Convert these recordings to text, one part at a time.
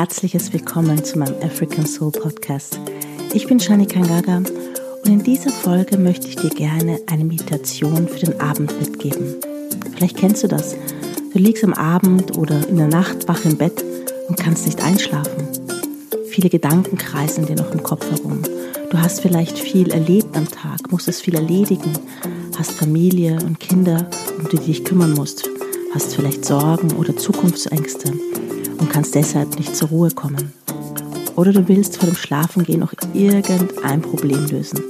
Herzliches Willkommen zu meinem African Soul Podcast. Ich bin Shani Kangaga und in dieser Folge möchte ich dir gerne eine Meditation für den Abend mitgeben. Vielleicht kennst du das. Du liegst am Abend oder in der Nacht wach im Bett und kannst nicht einschlafen. Viele Gedanken kreisen dir noch im Kopf herum. Du hast vielleicht viel erlebt am Tag, musstest viel erledigen, hast Familie und Kinder, um die du dich kümmern musst, hast vielleicht Sorgen oder Zukunftsängste und kannst deshalb nicht zur Ruhe kommen. Oder du willst vor dem Schlafengehen noch irgendein Problem lösen.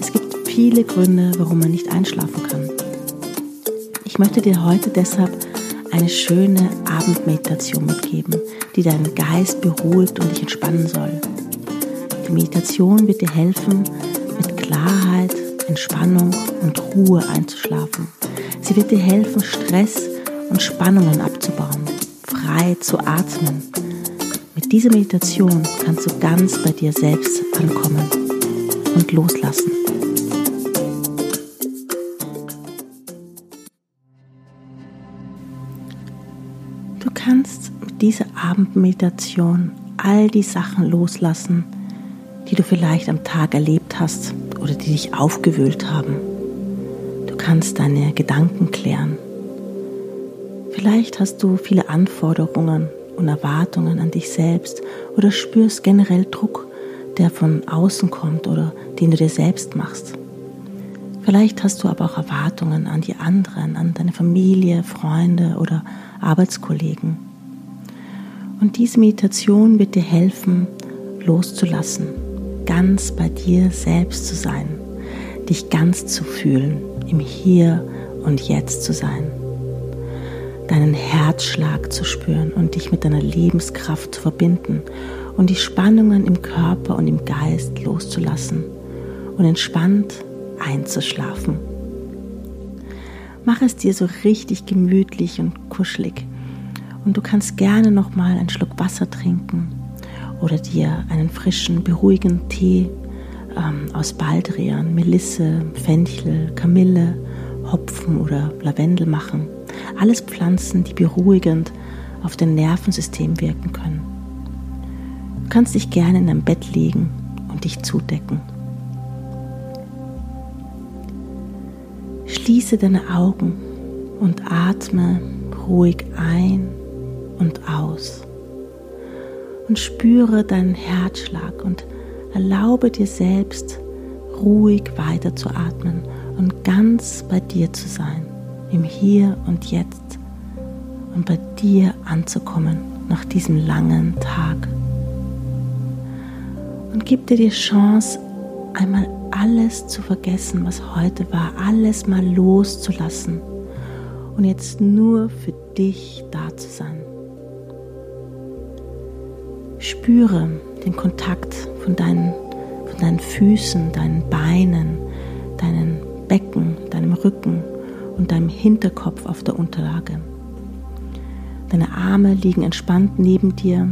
Es gibt viele Gründe, warum man nicht einschlafen kann. Ich möchte dir heute deshalb eine schöne Abendmeditation mitgeben, die deinen Geist beruhigt und dich entspannen soll. Die Meditation wird dir helfen, mit Klarheit, Entspannung und Ruhe einzuschlafen. Sie wird dir helfen, Stress und Spannungen abzubauen frei zu atmen. Mit dieser Meditation kannst du ganz bei dir selbst ankommen und loslassen. Du kannst mit dieser Abendmeditation all die Sachen loslassen, die du vielleicht am Tag erlebt hast oder die dich aufgewühlt haben. Du kannst deine Gedanken klären Vielleicht hast du viele Anforderungen und Erwartungen an dich selbst oder spürst generell Druck, der von außen kommt oder den du dir selbst machst. Vielleicht hast du aber auch Erwartungen an die anderen, an deine Familie, Freunde oder Arbeitskollegen. Und diese Meditation wird dir helfen, loszulassen, ganz bei dir selbst zu sein, dich ganz zu fühlen, im Hier und Jetzt zu sein deinen Herzschlag zu spüren und dich mit deiner Lebenskraft zu verbinden und die Spannungen im Körper und im Geist loszulassen und entspannt einzuschlafen. Mach es dir so richtig gemütlich und kuschelig und du kannst gerne noch mal einen Schluck Wasser trinken oder dir einen frischen, beruhigenden Tee ähm, aus Baldrian, Melisse, Fenchel, Kamille, Hopfen oder Lavendel machen alles Pflanzen, die beruhigend auf dein Nervensystem wirken können. Du kannst dich gerne in dein Bett legen und dich zudecken. Schließe deine Augen und atme ruhig ein und aus. Und spüre deinen Herzschlag und erlaube dir selbst, ruhig weiterzuatmen und ganz bei dir zu sein im Hier und Jetzt und bei dir anzukommen nach diesem langen Tag. Und gib dir die Chance, einmal alles zu vergessen, was heute war, alles mal loszulassen und jetzt nur für dich da zu sein. Spüre den Kontakt von deinen, von deinen Füßen, deinen Beinen, deinen Becken, deinem Rücken und deinem Hinterkopf auf der Unterlage. Deine Arme liegen entspannt neben dir,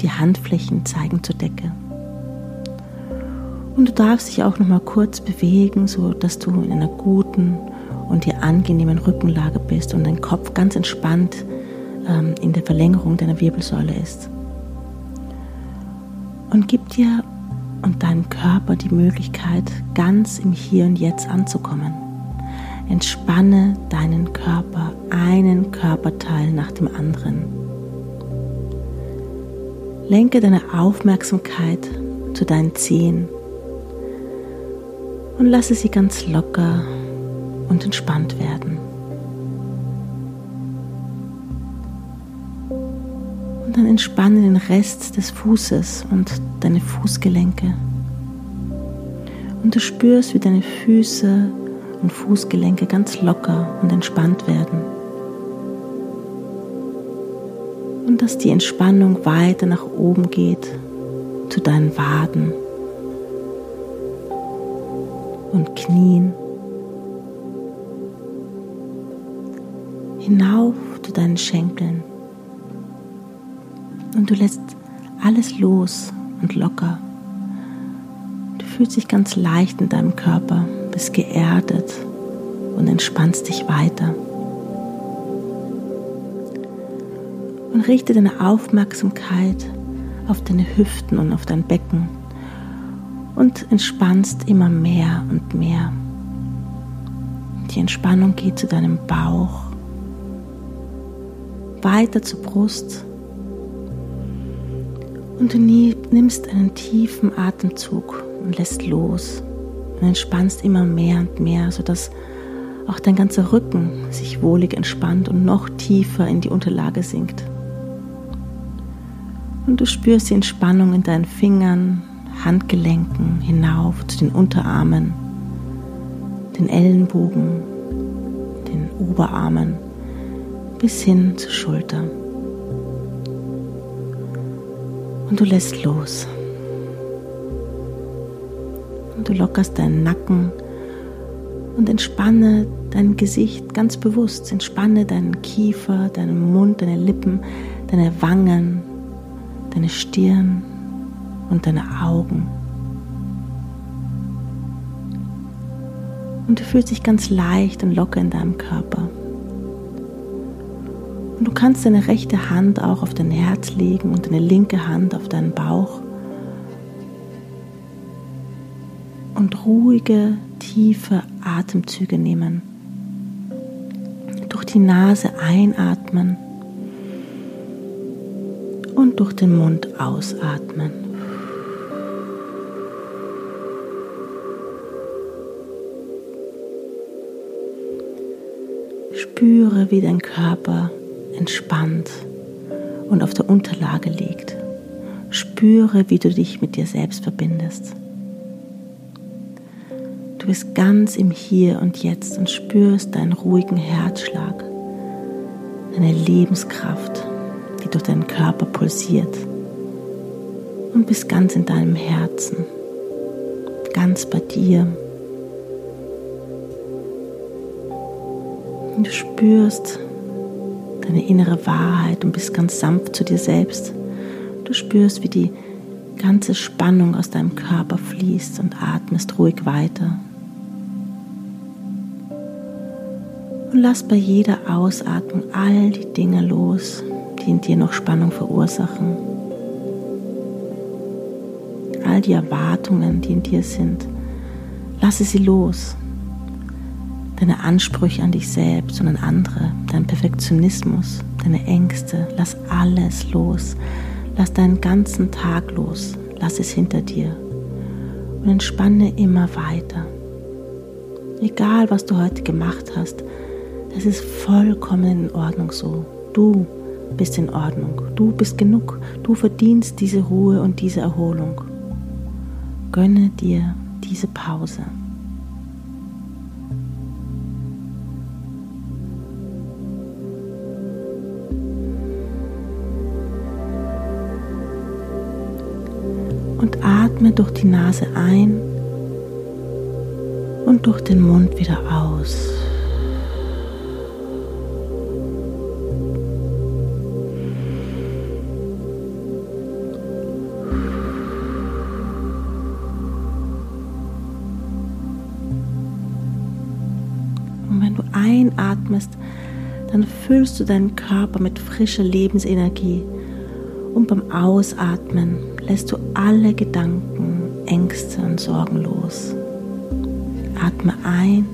die Handflächen zeigen zur Decke. Und du darfst dich auch noch mal kurz bewegen, so dass du in einer guten und dir angenehmen Rückenlage bist und dein Kopf ganz entspannt ähm, in der Verlängerung deiner Wirbelsäule ist. Und gib dir und deinem Körper die Möglichkeit, ganz im Hier und Jetzt anzukommen. Entspanne deinen Körper, einen Körperteil nach dem anderen. Lenke deine Aufmerksamkeit zu deinen Zehen und lasse sie ganz locker und entspannt werden. Und dann entspanne den Rest des Fußes und deine Fußgelenke. Und du spürst, wie deine Füße und Fußgelenke ganz locker und entspannt werden. Und dass die Entspannung weiter nach oben geht zu deinen Waden und Knien. Hinauf zu deinen Schenkeln. Und du lässt alles los und locker. Du fühlst dich ganz leicht in deinem Körper bist geerdet und entspannst dich weiter. Und richte deine Aufmerksamkeit auf deine Hüften und auf dein Becken und entspannst immer mehr und mehr. Die Entspannung geht zu deinem Bauch, weiter zur Brust und du nimmst einen tiefen Atemzug und lässt los und entspannst immer mehr und mehr, sodass auch dein ganzer Rücken sich wohlig entspannt und noch tiefer in die Unterlage sinkt. Und du spürst die Entspannung in deinen Fingern, Handgelenken hinauf zu den Unterarmen, den Ellenbogen, den Oberarmen bis hin zur Schulter. Und du lässt los. Und du lockerst deinen Nacken und entspanne dein Gesicht ganz bewusst. Entspanne deinen Kiefer, deinen Mund, deine Lippen, deine Wangen, deine Stirn und deine Augen. Und du fühlst dich ganz leicht und locker in deinem Körper. Und du kannst deine rechte Hand auch auf dein Herz legen und deine linke Hand auf deinen Bauch. Und ruhige, tiefe Atemzüge nehmen. Durch die Nase einatmen und durch den Mund ausatmen. Spüre, wie dein Körper entspannt und auf der Unterlage liegt. Spüre, wie du dich mit dir selbst verbindest. Bist ganz im Hier und Jetzt und spürst deinen ruhigen Herzschlag, deine Lebenskraft, die durch deinen Körper pulsiert und bist ganz in deinem Herzen, ganz bei dir. Und du spürst, deine innere Wahrheit und bist ganz sanft zu dir selbst. Du spürst, wie die ganze Spannung aus deinem Körper fließt und atmest ruhig weiter. Und lass bei jeder Ausatmung all die Dinge los, die in dir noch Spannung verursachen. All die Erwartungen, die in dir sind, lasse sie los deine Ansprüche an dich selbst und an andere, dein Perfektionismus, deine Ängste, lass alles los. Lass deinen ganzen Tag los. Lass es hinter dir. Und entspanne immer weiter. Egal, was du heute gemacht hast, es ist vollkommen in Ordnung so. Du bist in Ordnung. Du bist genug. Du verdienst diese Ruhe und diese Erholung. Gönne dir diese Pause. und atme durch die Nase ein und durch den Mund wieder aus. Einatmest, dann füllst du deinen Körper mit frischer Lebensenergie und beim Ausatmen lässt du alle Gedanken, Ängste und Sorgen los. Atme ein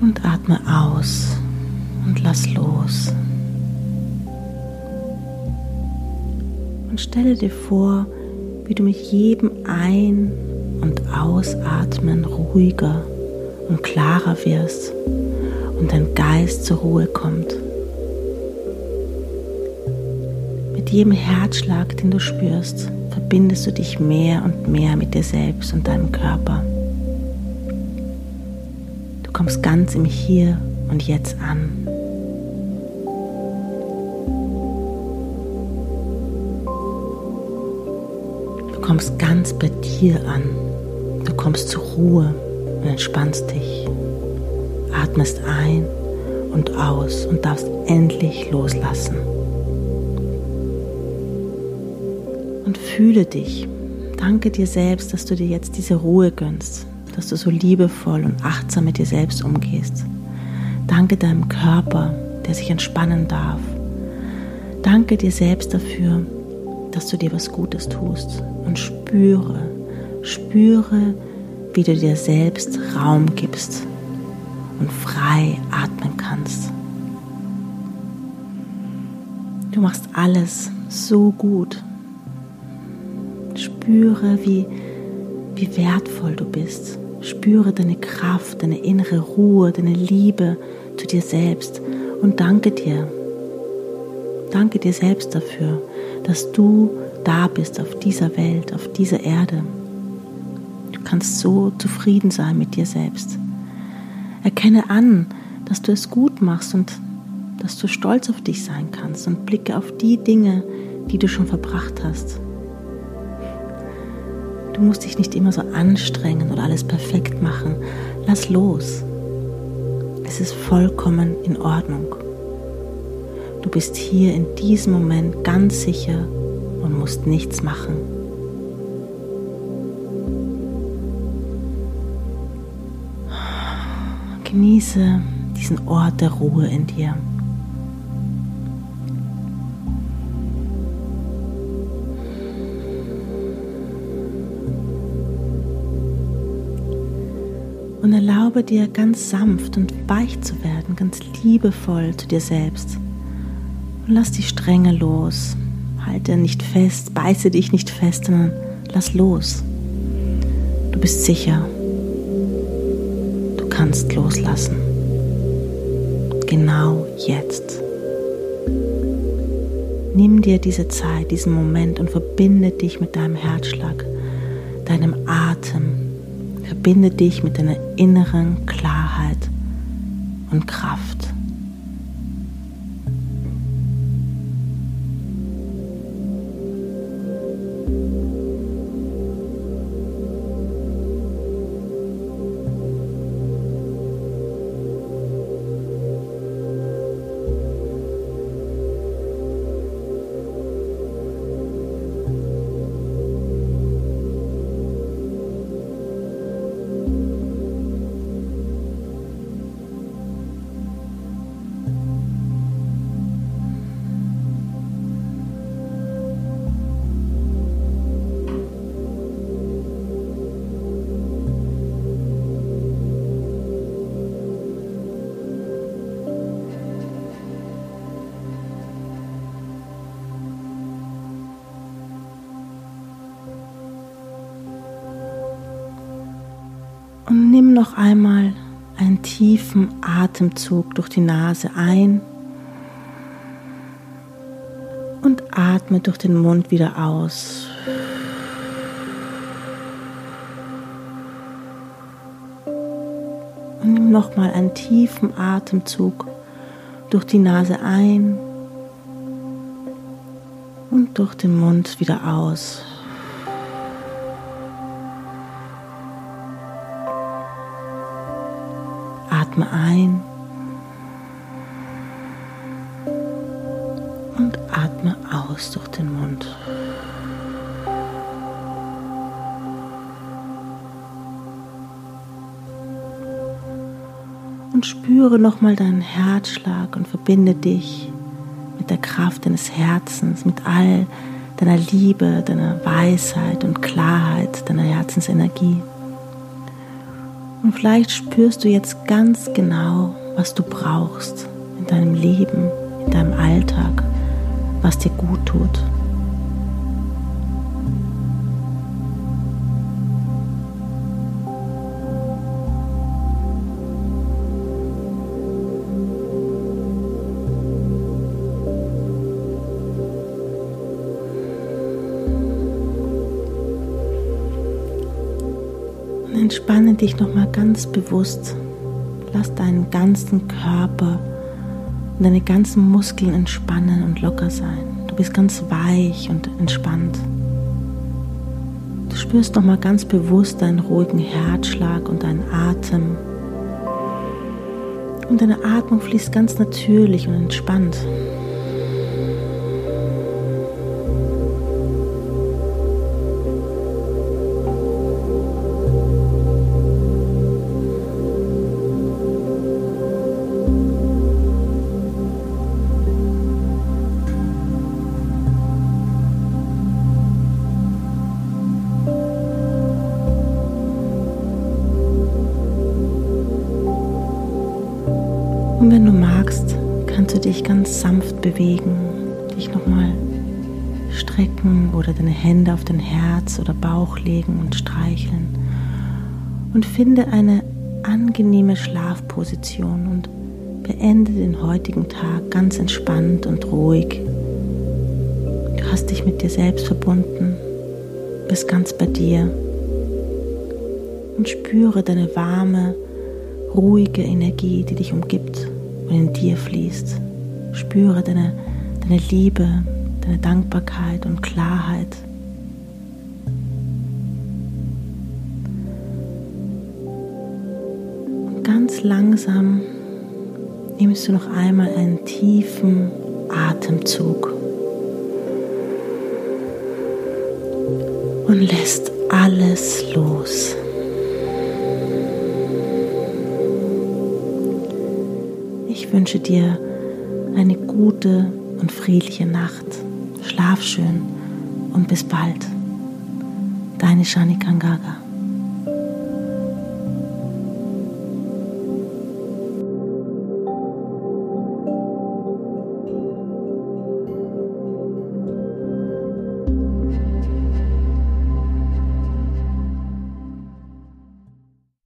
und atme aus und lass los. Und stelle dir vor, wie du mit jedem Ein- und Ausatmen ruhiger und klarer wirst und dein Geist zur Ruhe kommt. jedem Herzschlag, den du spürst, verbindest du dich mehr und mehr mit dir selbst und deinem Körper. Du kommst ganz im Hier und Jetzt an. Du kommst ganz bei dir an. Du kommst zur Ruhe und entspannst dich. Atmest ein und aus und darfst endlich loslassen. und fühle dich. Danke dir selbst, dass du dir jetzt diese Ruhe gönnst, dass du so liebevoll und achtsam mit dir selbst umgehst. Danke deinem Körper, der sich entspannen darf. Danke dir selbst dafür, dass du dir was Gutes tust und spüre, spüre, wie du dir selbst Raum gibst und frei atmen kannst. Du machst alles so gut. Spüre, wie, wie wertvoll du bist. Spüre deine Kraft, deine innere Ruhe, deine Liebe zu dir selbst und danke dir. Danke dir selbst dafür, dass du da bist auf dieser Welt, auf dieser Erde. Du kannst so zufrieden sein mit dir selbst. Erkenne an, dass du es gut machst und dass du stolz auf dich sein kannst und blicke auf die Dinge, die du schon verbracht hast. Du musst dich nicht immer so anstrengen oder alles perfekt machen. Lass los. Es ist vollkommen in Ordnung. Du bist hier in diesem Moment ganz sicher und musst nichts machen. Genieße diesen Ort der Ruhe in dir. Und erlaube dir ganz sanft und weich zu werden, ganz liebevoll zu dir selbst. Und lass die Strenge los. Halte nicht fest, beiße dich nicht fest, sondern lass los. Du bist sicher. Kannst loslassen. Genau jetzt. Nimm dir diese Zeit, diesen Moment und verbinde dich mit deinem Herzschlag, deinem Atem, Verbinde dich mit deiner inneren Klarheit und Kraft. Atemzug durch die Nase ein und atme durch den Mund wieder aus. Und nimm noch mal einen tiefen Atemzug durch die Nase ein und durch den Mund wieder aus. Atme ein aus durch den Mund. Und spüre nochmal deinen Herzschlag und verbinde dich mit der Kraft deines Herzens, mit all deiner Liebe, deiner Weisheit und Klarheit, deiner Herzensenergie. Und vielleicht spürst du jetzt ganz genau, was du brauchst in deinem Leben, in deinem Alltag, was dir gut tut. entspanne dich nochmal ganz bewusst. Lass deinen ganzen Körper und deine ganzen Muskeln entspannen und locker sein. Du bist ganz weich und entspannt. Du spürst nochmal ganz bewusst deinen ruhigen Herzschlag und deinen Atem. Und deine Atmung fließt ganz natürlich und entspannt. Wenn du magst, kannst du dich ganz sanft bewegen, dich nochmal strecken oder deine Hände auf dein Herz oder Bauch legen und streicheln. Und finde eine angenehme Schlafposition und beende den heutigen Tag ganz entspannt und ruhig. Du hast dich mit dir selbst verbunden, bist ganz bei dir und spüre deine warme, ruhige Energie, die dich umgibt und in dir fließt. Spüre deine, deine Liebe, deine Dankbarkeit und Klarheit. Und ganz langsam nimmst du noch einmal einen tiefen Atemzug und lässt alles los. Wünsche dir eine gute und friedliche Nacht. Schlaf schön und bis bald. Deine Shani Kangaga.